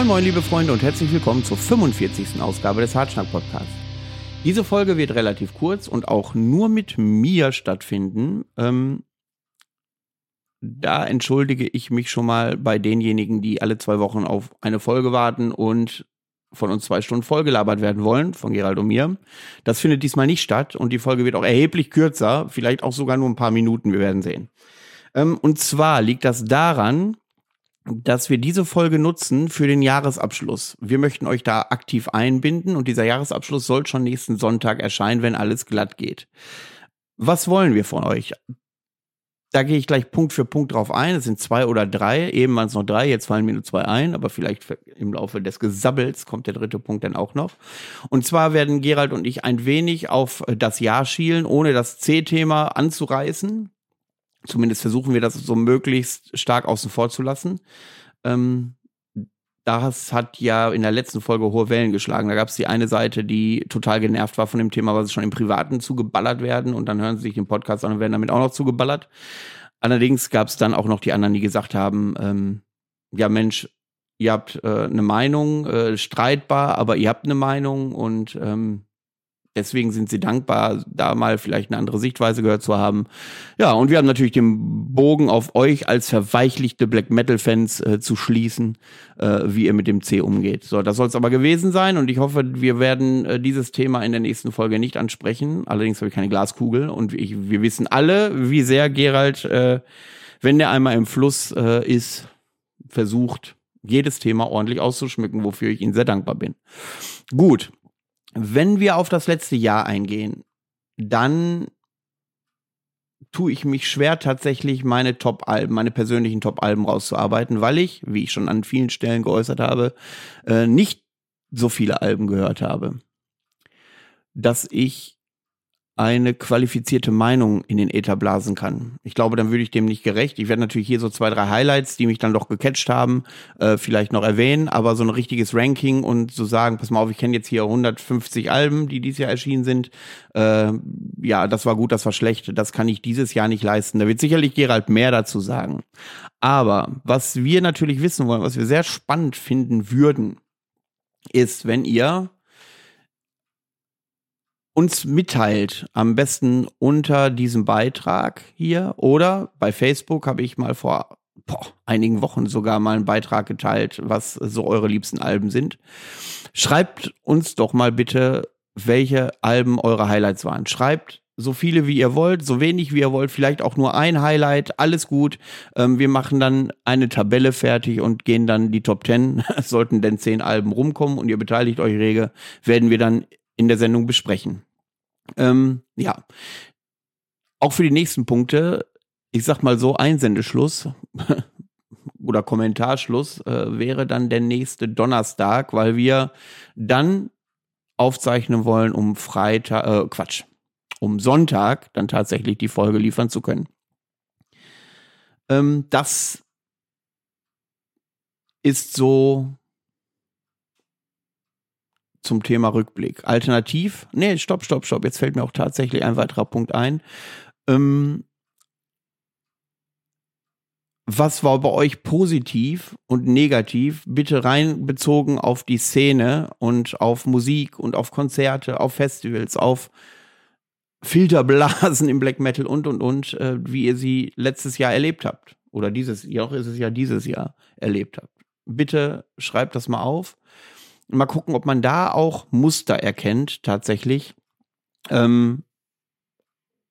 Moin moin liebe Freunde und herzlich willkommen zur 45. Ausgabe des Hartschnack Podcasts. Diese Folge wird relativ kurz und auch nur mit mir stattfinden. Ähm, da entschuldige ich mich schon mal bei denjenigen, die alle zwei Wochen auf eine Folge warten und von uns zwei Stunden vollgelabert werden wollen, von Gerald und mir. Das findet diesmal nicht statt und die Folge wird auch erheblich kürzer, vielleicht auch sogar nur ein paar Minuten, wir werden sehen. Ähm, und zwar liegt das daran, dass wir diese Folge nutzen für den Jahresabschluss. Wir möchten euch da aktiv einbinden und dieser Jahresabschluss soll schon nächsten Sonntag erscheinen, wenn alles glatt geht. Was wollen wir von euch? Da gehe ich gleich Punkt für Punkt drauf ein. Es sind zwei oder drei. Eben waren es noch drei, jetzt fallen mir nur zwei ein, aber vielleicht im Laufe des Gesabbels kommt der dritte Punkt dann auch noch. Und zwar werden Gerald und ich ein wenig auf das Jahr schielen, ohne das C-Thema anzureißen. Zumindest versuchen wir das so möglichst stark außen vor zu lassen. Ähm, das hat ja in der letzten Folge hohe Wellen geschlagen. Da gab es die eine Seite, die total genervt war von dem Thema, sie schon im Privaten zugeballert werden und dann hören sie sich den Podcast an und werden damit auch noch zugeballert. Allerdings gab es dann auch noch die anderen, die gesagt haben, ähm, ja Mensch, ihr habt äh, eine Meinung, äh, streitbar, aber ihr habt eine Meinung und ähm, Deswegen sind sie dankbar, da mal vielleicht eine andere Sichtweise gehört zu haben. Ja, und wir haben natürlich den Bogen auf euch als verweichlichte Black Metal-Fans äh, zu schließen, äh, wie ihr mit dem C umgeht. So, das soll es aber gewesen sein und ich hoffe, wir werden äh, dieses Thema in der nächsten Folge nicht ansprechen. Allerdings habe ich keine Glaskugel und ich, wir wissen alle, wie sehr Gerald, äh, wenn der einmal im Fluss äh, ist, versucht, jedes Thema ordentlich auszuschmücken, wofür ich Ihnen sehr dankbar bin. Gut, wenn wir auf das letzte Jahr eingehen, dann tue ich mich schwer, tatsächlich meine Top-Alben, meine persönlichen Top-Alben rauszuarbeiten, weil ich, wie ich schon an vielen Stellen geäußert habe, äh, nicht so viele Alben gehört habe. Dass ich eine qualifizierte Meinung in den Äther blasen kann. Ich glaube, dann würde ich dem nicht gerecht. Ich werde natürlich hier so zwei, drei Highlights, die mich dann doch gecatcht haben, äh, vielleicht noch erwähnen, aber so ein richtiges Ranking und so sagen, pass mal auf, ich kenne jetzt hier 150 Alben, die dieses Jahr erschienen sind. Äh, ja, das war gut, das war schlecht, das kann ich dieses Jahr nicht leisten. Da wird sicherlich Gerald mehr dazu sagen. Aber was wir natürlich wissen wollen, was wir sehr spannend finden würden, ist, wenn ihr uns mitteilt, am besten unter diesem Beitrag hier oder bei Facebook habe ich mal vor boah, einigen Wochen sogar mal einen Beitrag geteilt, was so eure liebsten Alben sind. Schreibt uns doch mal bitte, welche Alben eure Highlights waren. Schreibt so viele wie ihr wollt, so wenig wie ihr wollt, vielleicht auch nur ein Highlight, alles gut. Ähm, wir machen dann eine Tabelle fertig und gehen dann die Top 10, sollten denn zehn Alben rumkommen und ihr beteiligt euch rege, werden wir dann in der Sendung besprechen. Ähm, ja. Auch für die nächsten Punkte, ich sag mal so, Einsendeschluss oder Kommentarschluss äh, wäre dann der nächste Donnerstag, weil wir dann aufzeichnen wollen, um Freitag, äh, Quatsch, um Sonntag dann tatsächlich die Folge liefern zu können. Ähm, das ist so zum Thema Rückblick. Alternativ, nee, stopp, stopp, stopp, jetzt fällt mir auch tatsächlich ein weiterer Punkt ein. Ähm, was war bei euch positiv und negativ? Bitte rein bezogen auf die Szene und auf Musik und auf Konzerte, auf Festivals, auf Filterblasen im Black Metal und und und, äh, wie ihr sie letztes Jahr erlebt habt. Oder dieses, ja, auch ist es ja dieses Jahr erlebt habt. Bitte schreibt das mal auf. Mal gucken, ob man da auch Muster erkennt, tatsächlich. Ähm,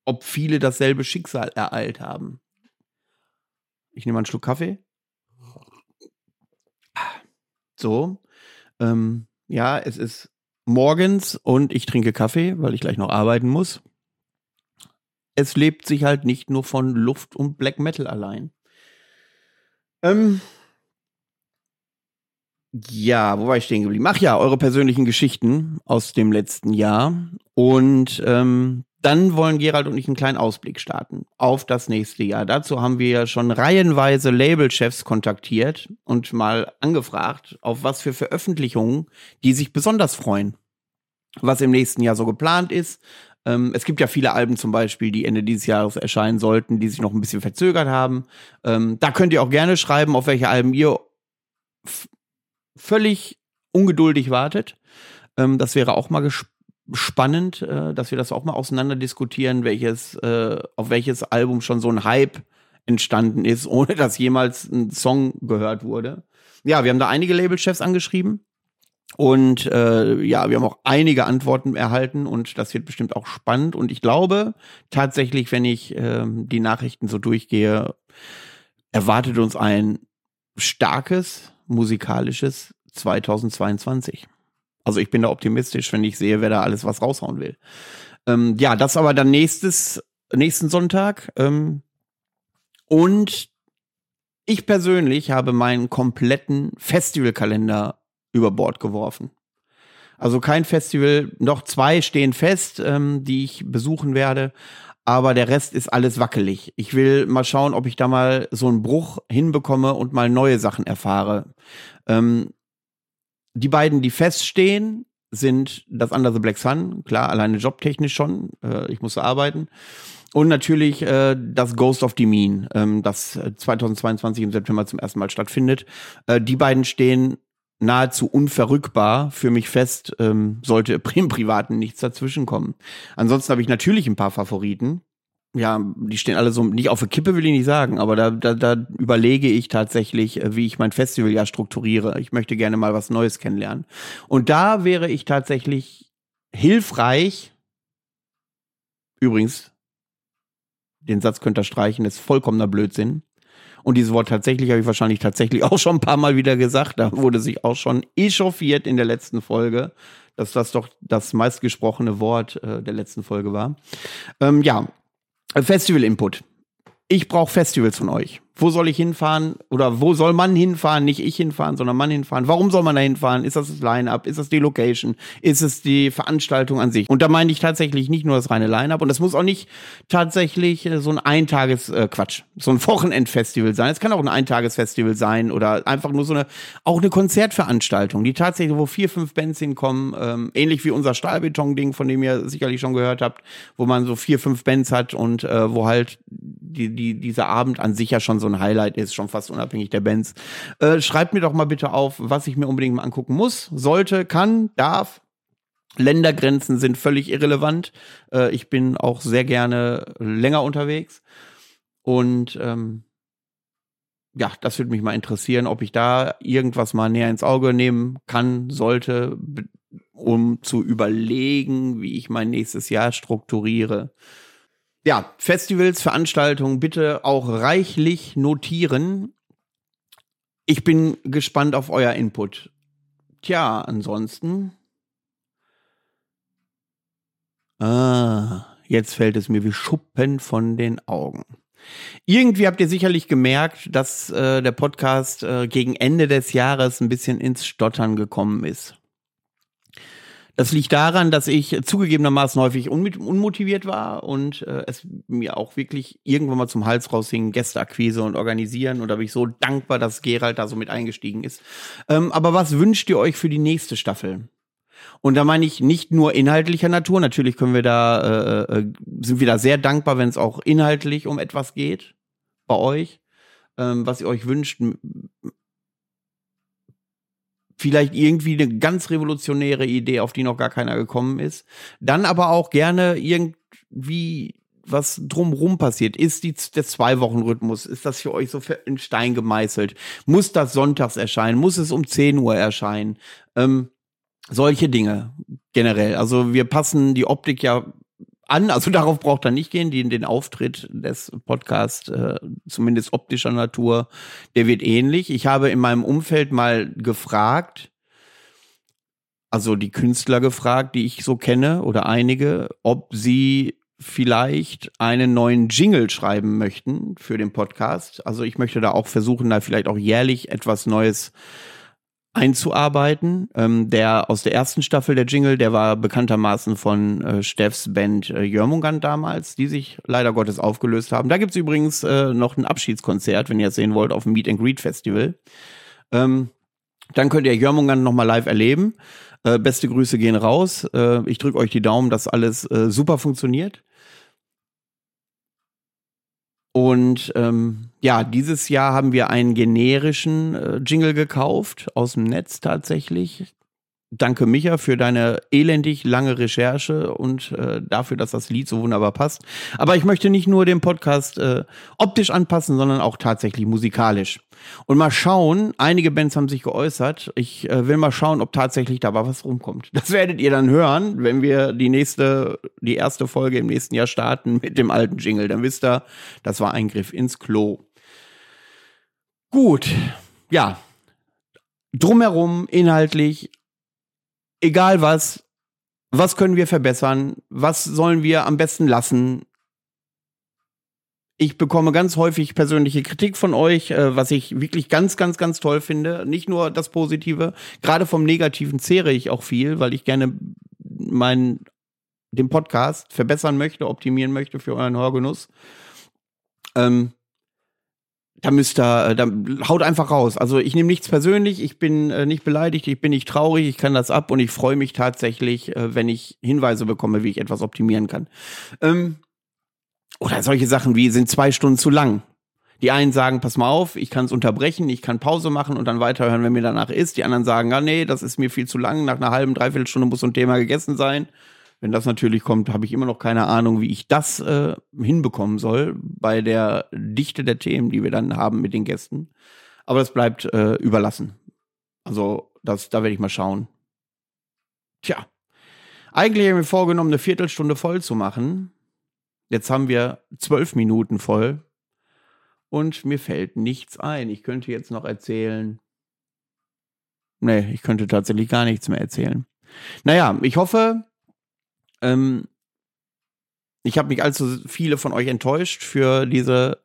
ob viele dasselbe Schicksal ereilt haben. Ich nehme einen Schluck Kaffee. So. Ähm, ja, es ist morgens und ich trinke Kaffee, weil ich gleich noch arbeiten muss. Es lebt sich halt nicht nur von Luft und Black Metal allein. Ähm, ja, wo war ich stehen geblieben? Ach ja, eure persönlichen Geschichten aus dem letzten Jahr. Und ähm, dann wollen Gerald und ich einen kleinen Ausblick starten auf das nächste Jahr. Dazu haben wir ja schon reihenweise Labelchefs kontaktiert und mal angefragt, auf was für Veröffentlichungen die sich besonders freuen. Was im nächsten Jahr so geplant ist. Ähm, es gibt ja viele Alben zum Beispiel, die Ende dieses Jahres erscheinen sollten, die sich noch ein bisschen verzögert haben. Ähm, da könnt ihr auch gerne schreiben, auf welche Alben ihr völlig ungeduldig wartet. Ähm, das wäre auch mal spannend, äh, dass wir das auch mal auseinander diskutieren, welches, äh, auf welches Album schon so ein Hype entstanden ist, ohne dass jemals ein Song gehört wurde. Ja, wir haben da einige Labelchefs angeschrieben. Und äh, ja, wir haben auch einige Antworten erhalten und das wird bestimmt auch spannend. Und ich glaube tatsächlich, wenn ich äh, die Nachrichten so durchgehe, erwartet uns ein starkes musikalisches 2022. Also ich bin da optimistisch, wenn ich sehe, wer da alles was raushauen will. Ähm, ja, das aber dann nächstes, nächsten Sonntag. Ähm, und ich persönlich habe meinen kompletten Festivalkalender über Bord geworfen. Also kein Festival, noch zwei stehen fest, ähm, die ich besuchen werde, aber der Rest ist alles wackelig. Ich will mal schauen, ob ich da mal so einen Bruch hinbekomme und mal neue Sachen erfahre. Ähm, die beiden, die feststehen, sind das Under the Black Sun, klar, alleine jobtechnisch schon, äh, ich musste arbeiten. Und natürlich äh, das Ghost of the Mean, ähm, das 2022 im September zum ersten Mal stattfindet. Äh, die beiden stehen nahezu unverrückbar für mich fest, ähm, sollte im Privaten nichts dazwischenkommen. Ansonsten habe ich natürlich ein paar Favoriten. Ja, die stehen alle so nicht auf der Kippe, will ich nicht sagen, aber da, da, da überlege ich tatsächlich, äh, wie ich mein Festival ja strukturiere. Ich möchte gerne mal was Neues kennenlernen. Und da wäre ich tatsächlich hilfreich. Übrigens, den Satz könnt ihr streichen, ist vollkommener Blödsinn. Und dieses Wort tatsächlich habe ich wahrscheinlich tatsächlich auch schon ein paar Mal wieder gesagt. Da wurde sich auch schon echauffiert in der letzten Folge, dass das doch das meistgesprochene Wort äh, der letzten Folge war. Ähm, ja, Festival Input. Ich brauche Festivals von euch wo soll ich hinfahren oder wo soll man hinfahren, nicht ich hinfahren, sondern man hinfahren. Warum soll man da hinfahren? Ist das das Line-up? Ist das die Location? Ist es die Veranstaltung an sich? Und da meine ich tatsächlich nicht nur das reine Line-up und das muss auch nicht tatsächlich äh, so ein Eintages äh, so ein Wochenendfestival sein. Es kann auch ein Eintagesfestival sein oder einfach nur so eine auch eine Konzertveranstaltung, die tatsächlich wo vier, fünf Bands hinkommen, ähm, ähnlich wie unser Stahlbeton-Ding, von dem ihr sicherlich schon gehört habt, wo man so vier, fünf Bands hat und äh, wo halt die, die, dieser Abend an sich ja schon so ein Highlight ist, schon fast unabhängig der Bands. Äh, schreibt mir doch mal bitte auf, was ich mir unbedingt mal angucken muss, sollte, kann, darf. Ländergrenzen sind völlig irrelevant. Äh, ich bin auch sehr gerne länger unterwegs. Und ähm, ja, das würde mich mal interessieren, ob ich da irgendwas mal näher ins Auge nehmen kann, sollte, um zu überlegen, wie ich mein nächstes Jahr strukturiere ja, Festivals, Veranstaltungen bitte auch reichlich notieren. Ich bin gespannt auf euer Input. Tja, ansonsten. Ah, jetzt fällt es mir wie Schuppen von den Augen. Irgendwie habt ihr sicherlich gemerkt, dass äh, der Podcast äh, gegen Ende des Jahres ein bisschen ins Stottern gekommen ist. Das liegt daran, dass ich zugegebenermaßen häufig unmotiviert war und äh, es mir auch wirklich irgendwann mal zum Hals raushing, Gästeakquise und organisieren. Und da bin ich so dankbar, dass Gerald da so mit eingestiegen ist. Ähm, aber was wünscht ihr euch für die nächste Staffel? Und da meine ich nicht nur inhaltlicher Natur. Natürlich können wir da, äh, äh, sind wir da sehr dankbar, wenn es auch inhaltlich um etwas geht bei euch. Ähm, was ihr euch wünscht, vielleicht irgendwie eine ganz revolutionäre Idee, auf die noch gar keiner gekommen ist. Dann aber auch gerne irgendwie was drumrum passiert. Ist die, der Zwei-Wochen-Rhythmus, ist das für euch so in Stein gemeißelt? Muss das sonntags erscheinen? Muss es um 10 Uhr erscheinen? Ähm, solche Dinge generell. Also wir passen die Optik ja an. Also darauf braucht er nicht gehen. Den, den Auftritt des Podcasts, äh, zumindest optischer Natur, der wird ähnlich. Ich habe in meinem Umfeld mal gefragt, also die Künstler gefragt, die ich so kenne oder einige, ob sie vielleicht einen neuen Jingle schreiben möchten für den Podcast. Also ich möchte da auch versuchen, da vielleicht auch jährlich etwas Neues einzuarbeiten. Ähm, der aus der ersten Staffel der Jingle, der war bekanntermaßen von äh, Steffs Band äh, Jörmungand damals, die sich leider Gottes aufgelöst haben. Da gibt's übrigens äh, noch ein Abschiedskonzert, wenn ihr es sehen wollt, auf dem Meet and Greet Festival. Ähm, dann könnt ihr Jörmungand nochmal live erleben. Äh, beste Grüße gehen raus. Äh, ich drücke euch die Daumen, dass alles äh, super funktioniert. Und ähm, ja, dieses Jahr haben wir einen generischen äh, Jingle gekauft, aus dem Netz tatsächlich. Danke, Micha, für deine elendig lange Recherche und äh, dafür, dass das Lied so wunderbar passt. Aber ich möchte nicht nur den Podcast äh, optisch anpassen, sondern auch tatsächlich musikalisch. Und mal schauen, einige Bands haben sich geäußert. Ich äh, will mal schauen, ob tatsächlich dabei was rumkommt. Das werdet ihr dann hören, wenn wir die nächste, die erste Folge im nächsten Jahr starten mit dem alten Jingle. Dann wisst ihr, das war ein Griff ins Klo. Gut, ja. Drumherum, inhaltlich, egal was, was können wir verbessern, was sollen wir am besten lassen. Ich bekomme ganz häufig persönliche Kritik von euch, äh, was ich wirklich ganz, ganz, ganz toll finde. Nicht nur das Positive, gerade vom Negativen zehre ich auch viel, weil ich gerne meinen den Podcast verbessern möchte, optimieren möchte für euren Hörgenuss. Ähm, da müsst ihr, äh, da haut einfach raus. Also ich nehme nichts persönlich, ich bin äh, nicht beleidigt, ich bin nicht traurig, ich kann das ab und ich freue mich tatsächlich, äh, wenn ich Hinweise bekomme, wie ich etwas optimieren kann. Ähm, oder solche Sachen wie sind zwei Stunden zu lang. Die einen sagen, pass mal auf, ich kann es unterbrechen, ich kann Pause machen und dann weiterhören, wenn mir danach ist. Die anderen sagen, ah nee, das ist mir viel zu lang, nach einer halben, dreiviertel Stunde muss so ein Thema gegessen sein. Wenn das natürlich kommt, habe ich immer noch keine Ahnung, wie ich das äh, hinbekommen soll bei der Dichte der Themen, die wir dann haben mit den Gästen. Aber das bleibt äh, überlassen. Also das, da werde ich mal schauen. Tja, eigentlich habe ich mir vorgenommen, eine Viertelstunde voll zu machen. Jetzt haben wir zwölf Minuten voll und mir fällt nichts ein. Ich könnte jetzt noch erzählen. Nee, ich könnte tatsächlich gar nichts mehr erzählen. Naja, ich hoffe, ähm, ich habe mich allzu viele von euch enttäuscht für diese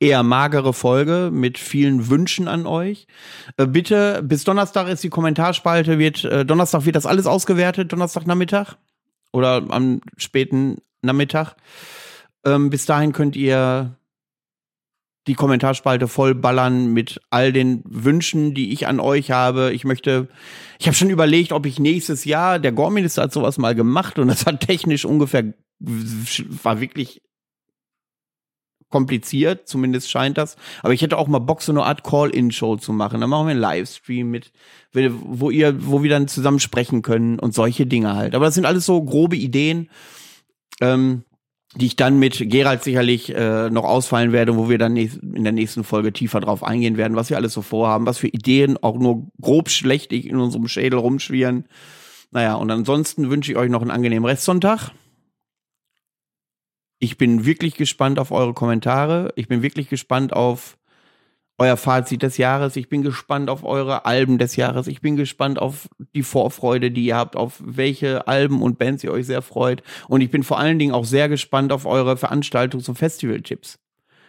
eher magere Folge mit vielen Wünschen an euch. Äh, bitte, bis Donnerstag ist die Kommentarspalte, wird, äh, Donnerstag wird das alles ausgewertet, Donnerstagnachmittag oder am späten Nachmittag. Ähm, bis dahin könnt ihr die Kommentarspalte vollballern mit all den Wünschen, die ich an euch habe. Ich möchte, ich habe schon überlegt, ob ich nächstes Jahr, der Gorminister hat sowas mal gemacht und das hat technisch ungefähr, war wirklich kompliziert, zumindest scheint das. Aber ich hätte auch mal Bock, so eine Art Call-In-Show zu machen. Dann machen wir einen Livestream mit, wo ihr, wo wir dann zusammen sprechen können und solche Dinge halt. Aber das sind alles so grobe Ideen. Ähm, die ich dann mit Gerald sicherlich äh, noch ausfallen werde, wo wir dann in der nächsten Folge tiefer drauf eingehen werden, was wir alles so vorhaben, was für Ideen auch nur grob schlechtig in unserem Schädel rumschwirren. Naja, und ansonsten wünsche ich euch noch einen angenehmen Restsonntag. Ich bin wirklich gespannt auf eure Kommentare. Ich bin wirklich gespannt auf euer Fazit des Jahres. Ich bin gespannt auf eure Alben des Jahres. Ich bin gespannt auf die Vorfreude, die ihr habt, auf welche Alben und Bands ihr euch sehr freut. Und ich bin vor allen Dingen auch sehr gespannt auf eure Veranstaltungs- und Festival-Tipps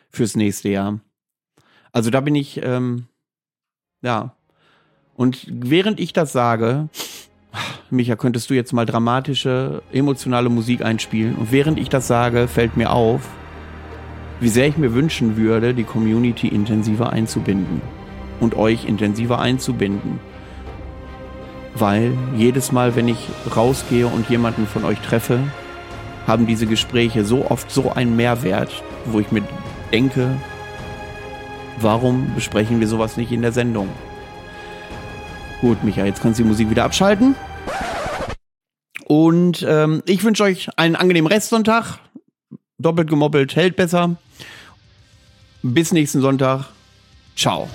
fürs nächste Jahr. Also da bin ich, ähm, ja. Und während ich das sage, Micha, könntest du jetzt mal dramatische, emotionale Musik einspielen? Und während ich das sage, fällt mir auf, wie sehr ich mir wünschen würde, die Community intensiver einzubinden und euch intensiver einzubinden. Weil jedes Mal, wenn ich rausgehe und jemanden von euch treffe, haben diese Gespräche so oft so einen Mehrwert, wo ich mir denke, warum besprechen wir sowas nicht in der Sendung? Gut, Micha, jetzt kannst du die Musik wieder abschalten. Und ähm, ich wünsche euch einen angenehmen Restsonntag. Doppelt gemoppelt hält besser. Bis nächsten Sonntag. Ciao.